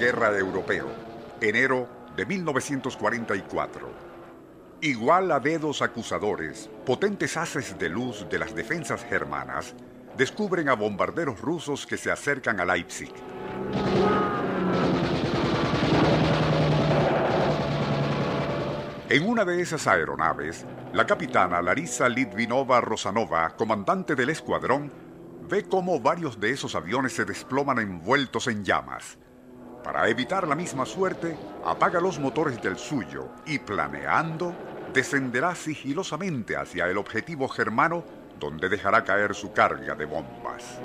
Guerra Europeo, enero de 1944. Igual a dedos acusadores, potentes haces de luz de las defensas germanas descubren a bombarderos rusos que se acercan a Leipzig. En una de esas aeronaves, la capitana Larisa Litvinova Rosanova, comandante del escuadrón, ve cómo varios de esos aviones se desploman envueltos en llamas. Para evitar la misma suerte, apaga los motores del suyo y planeando, descenderá sigilosamente hacia el objetivo germano donde dejará caer su carga de bombas.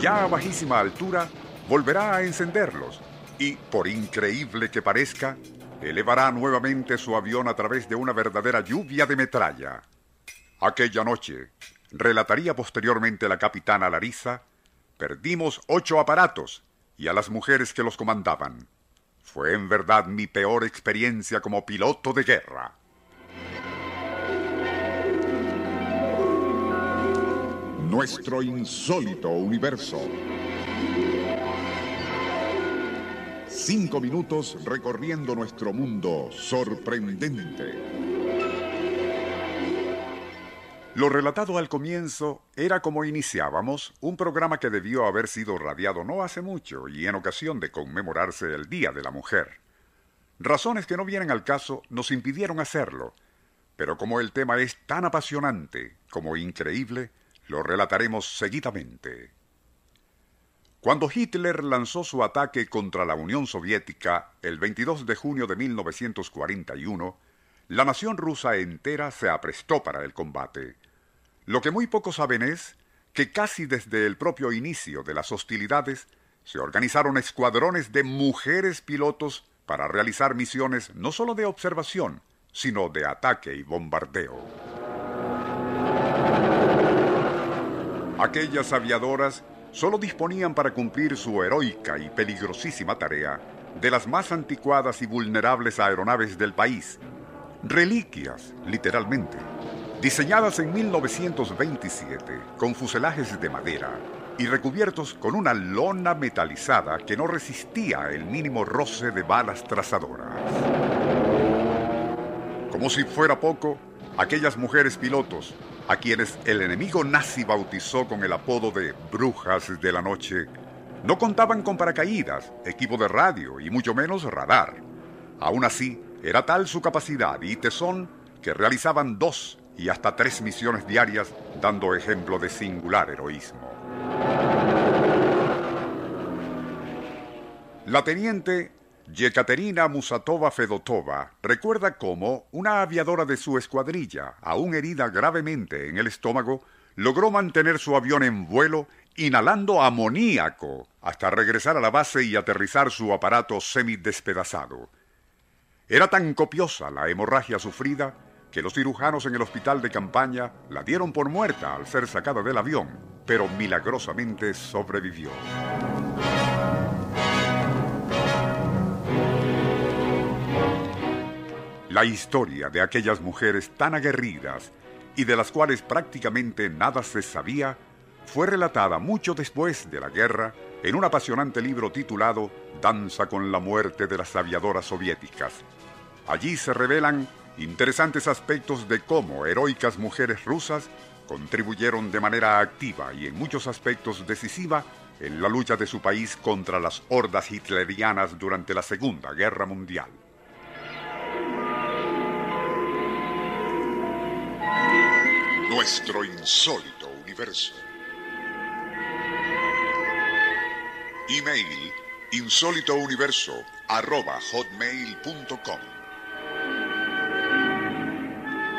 Ya a bajísima altura, volverá a encenderlos y, por increíble que parezca, elevará nuevamente su avión a través de una verdadera lluvia de metralla. Aquella noche, relataría posteriormente la capitana Larisa, perdimos ocho aparatos y a las mujeres que los comandaban. Fue en verdad mi peor experiencia como piloto de guerra. Nuestro insólito universo. Cinco minutos recorriendo nuestro mundo sorprendente. Lo relatado al comienzo era como iniciábamos un programa que debió haber sido radiado no hace mucho y en ocasión de conmemorarse el Día de la Mujer. Razones que no vienen al caso nos impidieron hacerlo, pero como el tema es tan apasionante como increíble, lo relataremos seguidamente. Cuando Hitler lanzó su ataque contra la Unión Soviética el 22 de junio de 1941, la nación rusa entera se aprestó para el combate. Lo que muy pocos saben es que casi desde el propio inicio de las hostilidades se organizaron escuadrones de mujeres pilotos para realizar misiones no solo de observación, sino de ataque y bombardeo. Aquellas aviadoras solo disponían para cumplir su heroica y peligrosísima tarea de las más anticuadas y vulnerables aeronaves del país, reliquias, literalmente, diseñadas en 1927 con fuselajes de madera y recubiertos con una lona metalizada que no resistía el mínimo roce de balas trazadoras. Como si fuera poco, aquellas mujeres pilotos, a quienes el enemigo nazi bautizó con el apodo de brujas de la noche, no contaban con paracaídas, equipo de radio y mucho menos radar. Aún así, era tal su capacidad y tesón que realizaban dos y hasta tres misiones diarias dando ejemplo de singular heroísmo. La teniente Yekaterina Musatova Fedotova recuerda cómo una aviadora de su escuadrilla, aún herida gravemente en el estómago, logró mantener su avión en vuelo inhalando amoníaco hasta regresar a la base y aterrizar su aparato semidespedazado. Era tan copiosa la hemorragia sufrida que los cirujanos en el hospital de campaña la dieron por muerta al ser sacada del avión, pero milagrosamente sobrevivió. La historia de aquellas mujeres tan aguerridas y de las cuales prácticamente nada se sabía fue relatada mucho después de la guerra en un apasionante libro titulado Danza con la muerte de las aviadoras soviéticas. Allí se revelan interesantes aspectos de cómo heroicas mujeres rusas contribuyeron de manera activa y en muchos aspectos decisiva en la lucha de su país contra las hordas hitlerianas durante la Segunda Guerra Mundial. Nuestro insólito universo. Email insólitouniverso arroba hotmail.com.